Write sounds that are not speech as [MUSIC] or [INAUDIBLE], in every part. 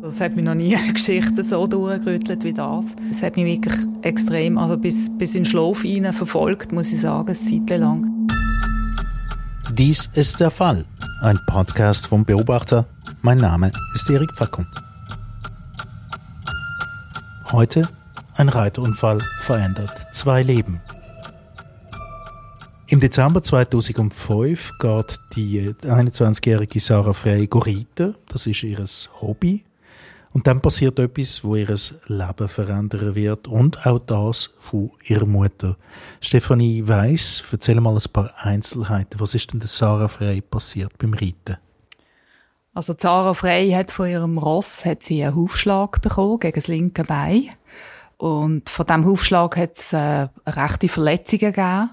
Das hat mich noch nie eine Geschichte so durchgerüttelt wie das. Es hat mich wirklich extrem, also bis, bis in den Schlaf hinein verfolgt, muss ich sagen, eine Zeit lang. Dies ist der Fall. Ein Podcast vom Beobachter. Mein Name ist Erik Fackung. Heute ein Reitunfall verändert zwei Leben. Im Dezember 2005 geht die 21-jährige Sarah Frey reiten. Das ist ihr Hobby. Und dann passiert etwas, wo ihr Leben verändern wird und auch das von ihrer Mutter. Stefanie Weiss, erzähl mal ein paar Einzelheiten. Was ist denn der Sarah Frey passiert beim Reiten? Also Sarah Frey hat von ihrem Ross hat sie einen Hufschlag bekommen gegen das linke Bein. Und von diesem Hufschlag hat es äh, rechte Verletzungen gegeben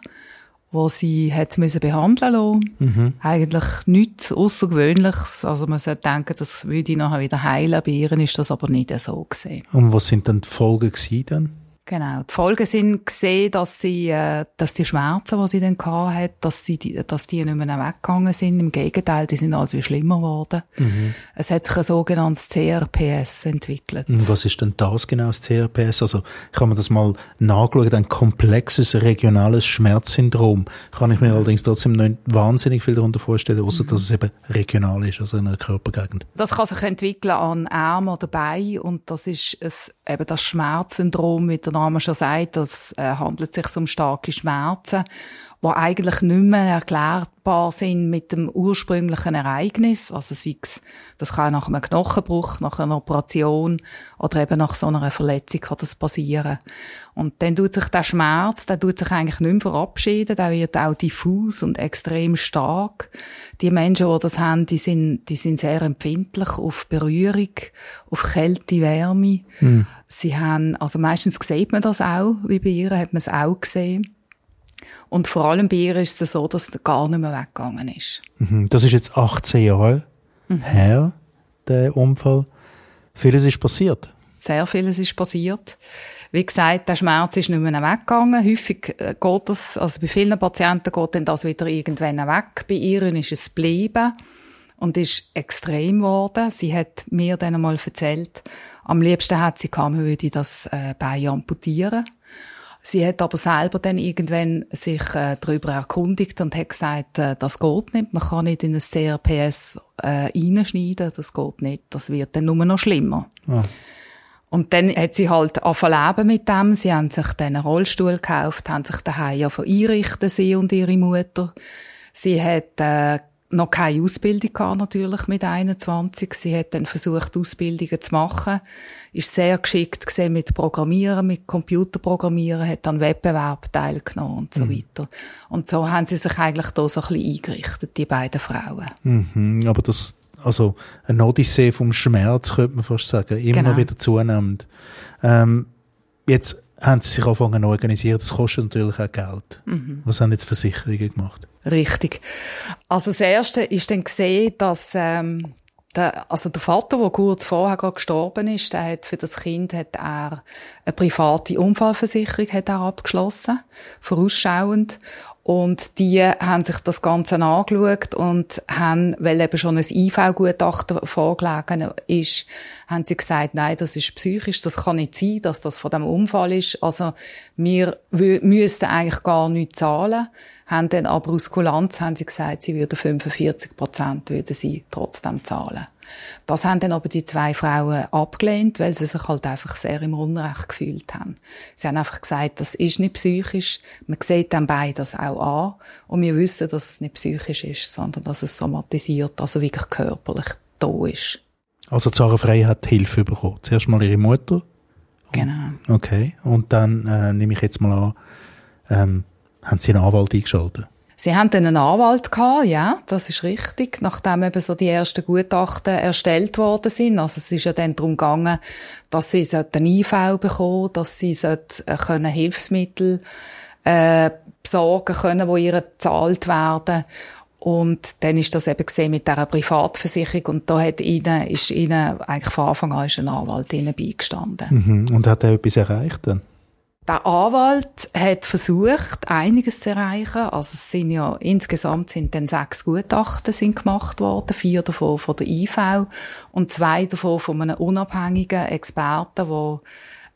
wo sie hat müssen behandeln lassen. Mhm. Eigentlich nichts Außergewöhnliches. Also man sollte denken, das würde nachher wieder heilen. Bei ihr ist das aber nicht so gesehen. Und was sind dann die Folgen gewesen Genau. Die Folgen sind gesehen, dass sie, äh, dass die Schmerzen, die sie dann hatte, dass sie, die, dass die nicht mehr weggegangen sind. Im Gegenteil, die sind also schlimmer geworden. Mhm. Es hat sich ein sogenanntes CRPS entwickelt. Und was ist denn das genau, das CRPS? Also, habe mir das mal nachgeschaut, ein komplexes regionales Schmerzsyndrom. Kann ich mir allerdings trotzdem nicht wahnsinnig viel darunter vorstellen, außer mhm. dass es eben regional ist, also in einer Körpergegend. Das kann sich entwickeln an Arm oder Bein und das ist es, eben das Schmerzsyndrom mit Name schon sagt, es äh, handelt sich um starke Schmerzen, die eigentlich nicht mehr erklärbar sind mit dem ursprünglichen Ereignis. Also sei es, das kann nach einem Knochenbruch, nach einer Operation oder eben nach so einer Verletzung kann das passieren. Und dann tut sich der Schmerz, der tut sich eigentlich nicht mehr verabschieden, der wird auch diffus und extrem stark. Die Menschen, die das haben, die sind, die sind sehr empfindlich auf Berührung, auf Kälte, Wärme. Mhm. Sie haben, also meistens sieht man das auch, wie bei ihr hat man es auch gesehen. Und vor allem bei ihr ist es so, dass es gar nicht mehr weggegangen ist. Mhm. Das ist jetzt 18 Jahre mhm. her, der Unfall. Vieles ist passiert. Sehr vieles ist passiert. Wie gesagt, der Schmerz ist nicht mehr weggegangen. Häufig äh, geht das, also bei vielen Patienten geht dann das wieder irgendwann weg. Bei ihr ist es geblieben und ist extrem geworden. Sie hat mir dann einmal erzählt, am liebsten hat sie gehabt, würde das äh, Bein amputieren. Sie hat aber selber dann irgendwann sich äh, darüber erkundigt und hat gesagt, äh, das geht nicht, man kann nicht in ein CRPS äh, reinschneiden, das geht nicht, das wird dann nur noch schlimmer. Ja. Und dann hat sie halt angefangen mit dem. Sie haben sich dann einen Rollstuhl gekauft, haben sich daheim ja einrichten, sie und ihre Mutter. Sie hat äh, noch keine Ausbildung gehabt, natürlich mit 21. Sie hat dann versucht, Ausbildungen zu machen. Ist sehr geschickt gesehen mit Programmieren, mit Computerprogrammieren, hat dann Wettbewerb teilgenommen und so mhm. weiter. Und so haben sie sich eigentlich da so ein bisschen eingerichtet, die beiden Frauen. Mhm, aber das, also eine Odyssee vom Schmerz, könnte man fast sagen, immer genau. wieder zunehmend. Ähm, jetzt haben sie sich angefangen zu organisieren, das kostet natürlich auch Geld. Mhm. Was haben jetzt Versicherungen gemacht? Richtig. Also das Erste ist dann gesehen, dass ähm, der, also der Vater, der kurz vorher gestorben ist, der hat für das Kind hat er eine private Unfallversicherung hat er abgeschlossen, vorausschauend. Und die haben sich das Ganze angeschaut und haben, weil eben schon ein IV-Gutachten vorgelegen ist, haben sie gesagt, nein, das ist psychisch, das kann nicht sein, dass das von dem Unfall ist. Also, wir müssten eigentlich gar nichts zahlen. Haben dann aber aus Kulanz haben sie gesagt, sie würden 45 Prozent würden sie trotzdem zahlen. Das haben dann aber die zwei Frauen abgelehnt, weil sie sich halt einfach sehr im Unrecht gefühlt haben. Sie haben einfach gesagt, das ist nicht psychisch. Man sieht dann beide das auch an. Und wir wissen, dass es nicht psychisch ist, sondern dass es somatisiert, also wirklich körperlich da ist. Also Zara Frey hat Hilfe bekommen. Zuerst mal ihre Mutter. Genau. Okay. Und dann äh, nehme ich jetzt mal an, ähm, haben Sie einen Anwalt eingeschaltet? Sie haben dann einen Anwalt gehabt, ja, das ist richtig, nachdem eben so die ersten Gutachten erstellt worden sind. Also es ist ja dann darum gegangen, dass sie einen IV bekommen, dass sie äh, können Hilfsmittel äh, besorgen können, die ihr bezahlt werden. Und dann ist das eben gesehen mit dieser Privatversicherung und da hat ihnen, ist ihnen eigentlich von Anfang an ein Anwalt ihnen beigestanden. Mhm. Und hat er etwas erreicht dann? Der Anwalt hat versucht, einiges zu erreichen. Also es sind ja, insgesamt sind dann sechs Gutachten sind gemacht worden, vier davon von der IV und zwei davon von einem unabhängigen Experten, der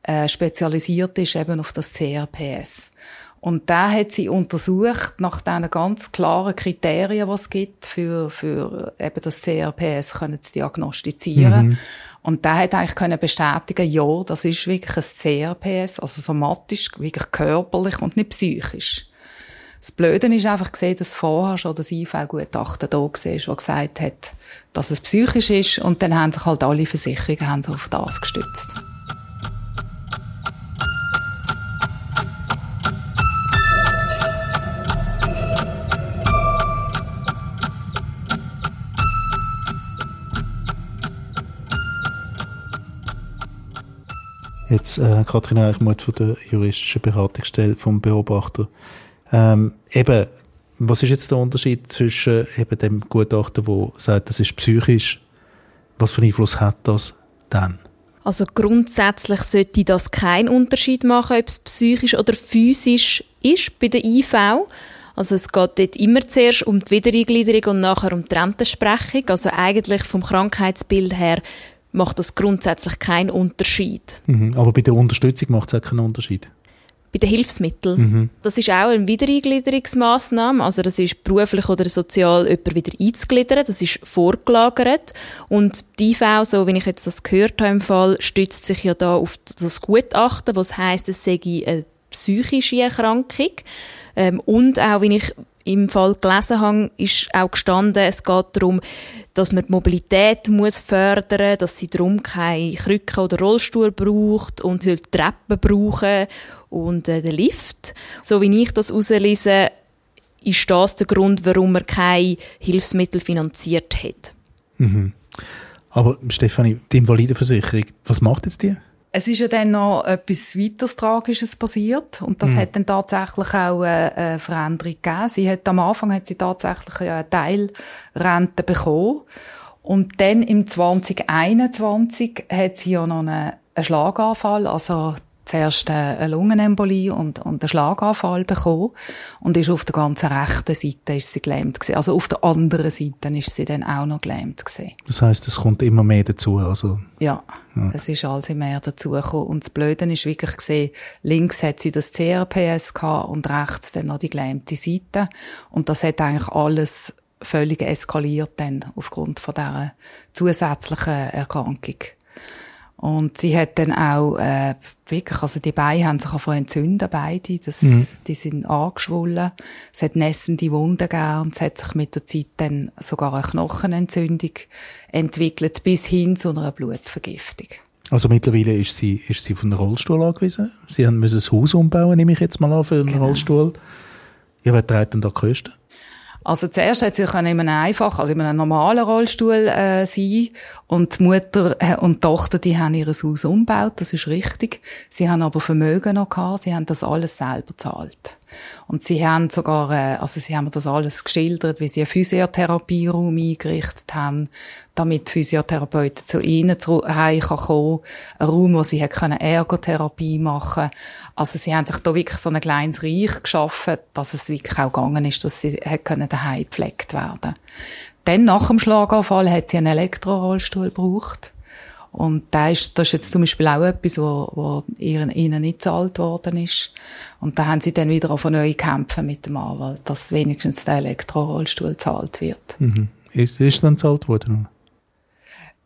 äh, spezialisiert ist eben auf das CRPS. Und da hat sie untersucht nach diesen ganz klaren Kriterien, die es gibt, für, für eben das CRPS können zu diagnostizieren. Mhm. Und da hat eigentlich können bestätigen, ja, das ist wirklich ein CRPS, also somatisch, wirklich körperlich und nicht psychisch. Das Blöde ist einfach gesehen, dass vorher schon das IV-Gutachten da war, das gesagt hat, dass es psychisch ist. Und dann haben sich halt alle Versicherungen haben sich auf das gestützt. Jetzt, äh, Katrin Eichmuth von der juristischen Beratungsstelle vom Beobachter. Ähm, eben, was ist jetzt der Unterschied zwischen eben dem Gutachter, wo sagt, das ist psychisch? Was für einen Einfluss hat das dann? Also grundsätzlich sollte das keinen Unterschied machen, ob es psychisch oder physisch ist bei der IV. Also es geht dort immer zuerst um die Wiedereingliederung und nachher um die Rentensprechung. Also eigentlich vom Krankheitsbild her macht das grundsätzlich keinen Unterschied. Mhm, aber bei der Unterstützung macht es auch keinen Unterschied? Bei den Hilfsmitteln. Mhm. Das ist auch eine Wiedereingliederungsmaßnahme. Also das ist beruflich oder sozial jemand wieder einzugliedern. Das ist vorgelagert. Und die IV, so wie ich jetzt das gehört habe im Fall, stützt sich ja da auf das Gutachten, was heißt, es sei eine psychische Erkrankung. Ähm, und auch, wie ich im Fall gelesen habe, ist auch gestanden, es geht darum, dass man die Mobilität muss fördern muss, dass sie darum keine Krücke oder Rollstuhl braucht und sie Treppen brauchen und äh, den Lift. So wie ich das herauslese, ist das der Grund, warum man keine Hilfsmittel finanziert hat. Mhm. Aber Stefanie, die Invalidenversicherung, was macht jetzt die? Es ist ja dann noch etwas weiteres Tragisches passiert und das mhm. hat dann tatsächlich auch eine Veränderung gegeben. Sie hat am Anfang hat sie tatsächlich eine Teilrente bekommen und dann im 2021 hat sie ja noch einen, einen Schlaganfall, also zuerst eine Lungenembolie und, und einen Schlaganfall bekommen und ist auf der ganzen rechten Seite ist sie gelähmt gewesen. Also auf der anderen Seite ist sie dann auch noch gelähmt gewesen. Das heißt, es kommt immer mehr dazu, also? Ja, ja. es ist also mehr dazu gekommen. Und das Blöde ist wirklich gesehen, links hat sie das CRPS gehabt und rechts dann noch die gelähmte Seite. Und das hat eigentlich alles völlig eskaliert dann aufgrund von dieser zusätzlichen Erkrankung. Und sie hat dann auch äh, wirklich, also die Beine haben sich einfach entzünden, beide. Das, mhm. Die sind angeschwollen. Es hat nässende Wunden gegeben und es hat sich mit der Zeit dann sogar eine Knochenentzündung entwickelt, bis hin zu einer Blutvergiftung. Also mittlerweile ist sie, ist sie von einem Rollstuhl angewiesen. Sie haben müssen ein Haus umbauen, nehme ich jetzt mal an, für einen genau. Rollstuhl. Ja, wer trägt denn da die Kosten? Also zuerst hat sie in einem einfach, also in einem normalen Rollstuhl äh, sein und die Mutter äh, und die Tochter, die haben ihr Haus umgebaut, das ist richtig. Sie haben aber Vermögen noch gehabt, sie haben das alles selber zahlt. Und sie haben sogar, äh, also sie haben das alles geschildert, wie sie einen Physiotherapieraum eingerichtet haben, damit Physiotherapeuten zu ihnen zu kommen können. Ein Raum, wo sie Ergotherapie machen können. Also sie haben sich da wirklich so ein kleines Reich geschaffen, dass es wirklich auch gegangen ist, dass sie können daheim gepflegt werden. Dann nach dem Schlaganfall hat sie einen Elektrorollstuhl gebraucht. Und das ist, das ist jetzt zum Beispiel auch etwas, wo, wo ihnen, ihnen nicht gezahlt worden ist. Und da haben sie dann wieder auf neu kämpfen mit dem Anwalt, dass wenigstens der Elektrorollstuhl gezahlt wird. Mhm. Ist, ist dann gezahlt worden?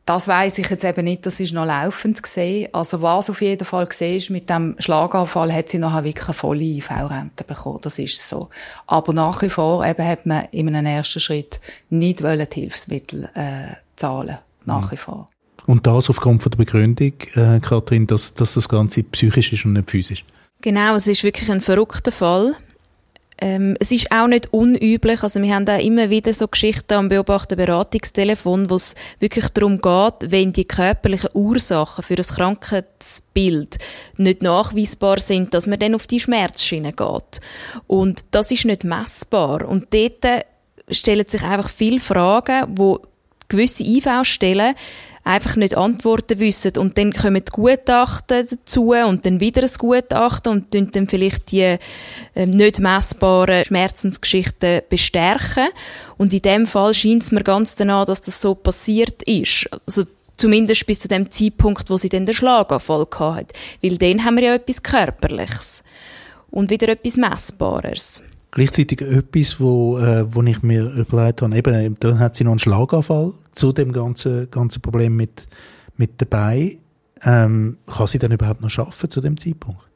Das weiß ich jetzt eben nicht, das ist noch laufend gesehen. Also was auf jeden Fall gesehen ist, mit dem Schlaganfall hat sie nachher wirklich eine volle IV-Rente bekommen, das ist so. Aber nach wie vor eben hat man in einem ersten Schritt nicht wollen die Hilfsmittel äh, zahlen, nach wie vor. Und das aufgrund von der Begründung, äh, Kathrin, dass, dass das Ganze psychisch ist und nicht physisch? Genau, es ist wirklich ein verrückter Fall. Ähm, es ist auch nicht unüblich, also wir haben da immer wieder so Geschichten am beobachten Beratungstelefon, wo es wirklich darum geht, wenn die körperlichen Ursachen für das Krankheitsbild nicht nachweisbar sind, dass man dann auf die Schmerzschiene geht. Und das ist nicht messbar. Und dort stellen sich einfach viele Fragen, wo gewisse IV-Stellen einfach nicht Antworten wissen und dann kommen die Gutachten dazu und dann wieder ein Gutachten und dann vielleicht die äh, nicht messbaren Schmerzensgeschichten bestärken und in dem Fall scheint es mir ganz danach, dass das so passiert ist. Also zumindest bis zu dem Zeitpunkt, wo sie dann den Schlaganfall hatte. Weil dann haben wir ja etwas Körperliches und wieder etwas Messbares. Gleichzeitig etwas, wo, äh, wo ich mir überlegt habe, eben, dann hat sie noch einen Schlaganfall zu dem ganzen, ganzen Problem mit, mit dabei. Ähm, kann sie dann überhaupt noch arbeiten zu dem Zeitpunkt?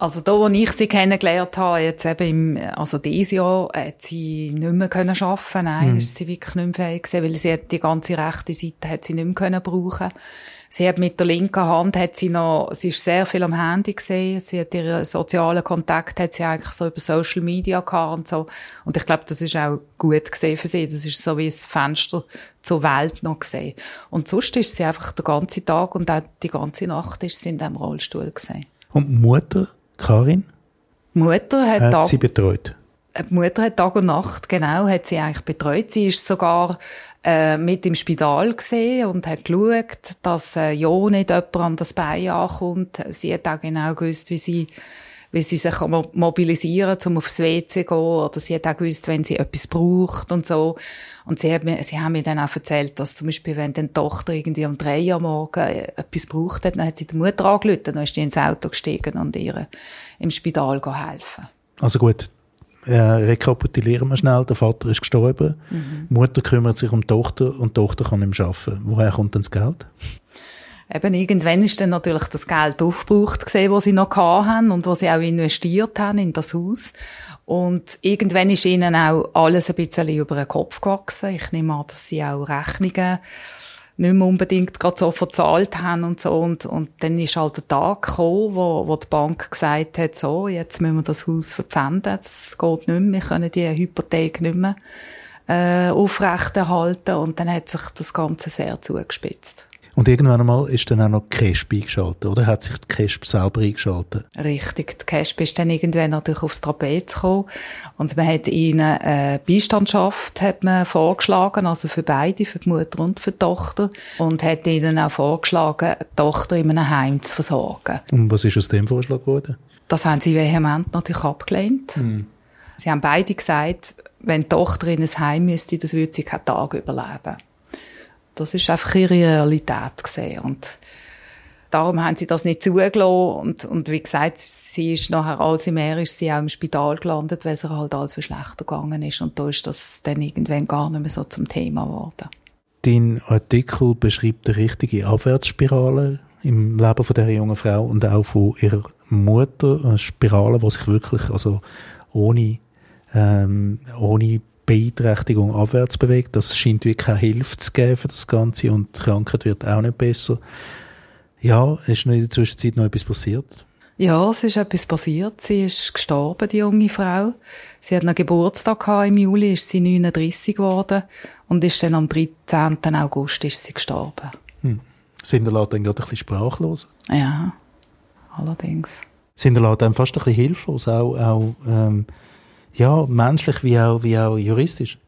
Also da, wo ich sie kennengelernt habe, jetzt eben im, also dieses Jahr, hat sie nicht mehr können arbeiten. Nein, mhm. ist sie wirklich nicht mehr fähig gewesen, weil sie hat die ganze rechte Seite hat sie nicht mehr können brauchen. Sie hat mit der linken Hand, hat sie noch, sie ist sehr viel am Handy gesehen. Sie hat ihren sozialen Kontakt, hat sie eigentlich so über Social Media gehabt und so. Und ich glaube, das ist auch gut gesehen für sie. Das ist so wie ein Fenster zur Welt noch gesehen. Und sonst ist sie einfach den ganzen Tag und auch die ganze Nacht ist sie in diesem Rollstuhl gesehen. Und Mutter, Karin? Mutter hat, hat Tag, sie betreut. Die Mutter hat Tag und Nacht, genau, hat sie eigentlich betreut. Sie ist sogar äh, mit im Spital gesehen und hat geschaut, dass äh, ja nicht jemand an das Bein ankommt. Sie hat auch genau gewusst, wie sie wie sie sich mobilisieren um aufs WC zu gehen. Oder sie hat auch gewusst, wenn sie etwas braucht und so. Und sie, hat mir, sie haben mir dann auch erzählt, dass zum Beispiel, wenn die Tochter irgendwie um drei Uhr morgen äh, etwas braucht hat, dann hat sie die Mutter angerufen, dann ist sie ins Auto gestiegen und ihr im Spital helfen. Also gut, äh, rekapitulieren wir schnell, der Vater ist gestorben, mhm. die Mutter kümmert sich um die Tochter und die Tochter kann mehr arbeiten. Woher kommt denn das Geld? Eben, irgendwann ist dann natürlich das Geld aufgebraucht gesehen, was sie noch haben und was sie auch investiert haben in das Haus. Und irgendwann ist ihnen auch alles ein bisschen über den Kopf gewachsen. Ich nehme an, dass sie auch Rechnungen nicht mehr unbedingt gerade so verzahlt haben und so. Und, und dann ist halt der Tag gekommen, wo, wo die Bank gesagt hat, so, jetzt müssen wir das Haus verpfänden, das geht nicht mehr, wir können die Hypothek nicht mehr äh, aufrechterhalten. Und dann hat sich das Ganze sehr zugespitzt. Und irgendwann einmal ist dann auch noch Casp eingeschaltet, oder? Hat sich die Casp selber eingeschaltet? Richtig. Die Casp ist dann irgendwann natürlich aufs Trapez gekommen. Und man hat ihnen äh, Beistandschaft hat man vorgeschlagen, also für beide, für die Mutter und für die Tochter. Und hat ihnen auch vorgeschlagen, die Tochter in einem Heim zu versorgen. Und was ist aus dem Vorschlag geworden? Das haben sie vehement natürlich abgelehnt. Mhm. Sie haben beide gesagt, wenn die Tochter in ein Heim müsste, das würde sie keinen Tag überleben. Das ist einfach ihre Realität gesehen. Und darum haben sie das nicht zugelassen. Und, und wie gesagt, sie ist nachher, als sie mehr ist, sie auch im Spital gelandet, weil es halt alles viel schlechter gegangen ist. Und da ist das dann irgendwann gar nicht mehr so zum Thema geworden. Dein Artikel beschreibt eine richtige Abwärtsspirale im Leben von der jungen Frau und auch von ihrer Mutter, eine Spirale, die sich wirklich also ohne ähm, ohne Beeinträchtigung abwärts bewegt. Das scheint wirklich keine Hilfe zu geben für das Ganze und die Krankheit wird auch nicht besser. Ja, ist in der Zwischenzeit noch etwas passiert? Ja, es ist etwas passiert. Sie ist gestorben, die junge Frau. Sie hat einen Geburtstag gehabt, im Juli, ist sie 39 geworden und ist dann am 13. August ist sie gestorben. Hm. Sind die Leute dann gerade ein bisschen sprachlos? Ja, allerdings. Sind die Leute dann fast ein bisschen hilflos, auch, auch ähm, ja, menschlich wie auch, wie auch juristisch.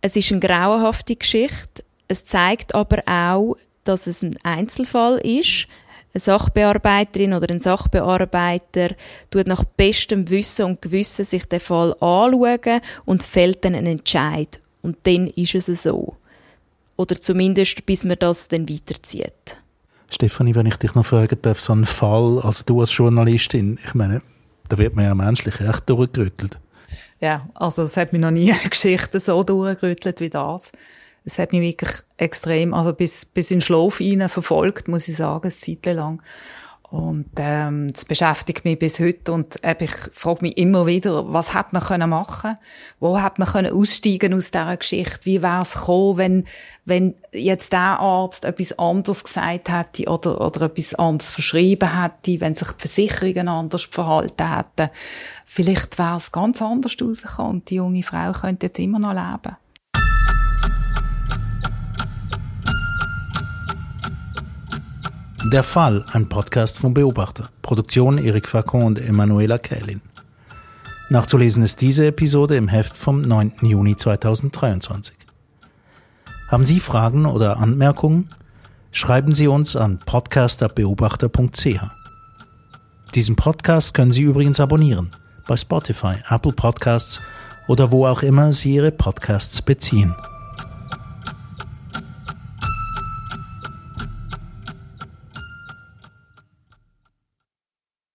Es ist eine grauenhafte Geschichte. Es zeigt aber auch, dass es ein Einzelfall ist. Eine Sachbearbeiterin oder ein Sachbearbeiter tut nach bestem Wissen und Gewissen sich den Fall anschauen und fällt dann einen Entscheid. Und dann ist es so. Oder zumindest, bis man das dann weiterzieht. Stefanie, wenn ich dich noch fragen darf, so ein Fall, also du als Journalistin, ich meine, da wird man ja menschlich echt durchgerüttelt. Ja, also es hat mich noch nie [LAUGHS] eine Geschichte so durchgerüttelt wie das. Es hat mich wirklich extrem, also bis, bis in den Schlaf hinein verfolgt, muss ich sagen, eine Zeit lang. Und ähm, das beschäftigt mich bis heute und äh, ich frage mich immer wieder, was hat man können machen? Wo hat man können aussteigen aus dieser Geschichte? Wie wäre es gekommen, wenn, wenn jetzt der Arzt etwas anderes gesagt hätte oder, oder etwas anderes verschrieben hätte, wenn sich die Versicherungen anders verhalten hätten? Vielleicht wäre es ganz anders rausgekommen und die junge Frau könnte jetzt immer noch leben. Der Fall, ein Podcast vom Beobachter. Produktion Erik Facon und Emanuela Kählin. Nachzulesen ist diese Episode im Heft vom 9. Juni 2023. Haben Sie Fragen oder Anmerkungen? schreiben Sie uns an podcast.beobachter.ch. Diesen Podcast können Sie übrigens abonnieren bei Spotify, Apple Podcasts oder wo auch immer Sie Ihre Podcasts beziehen.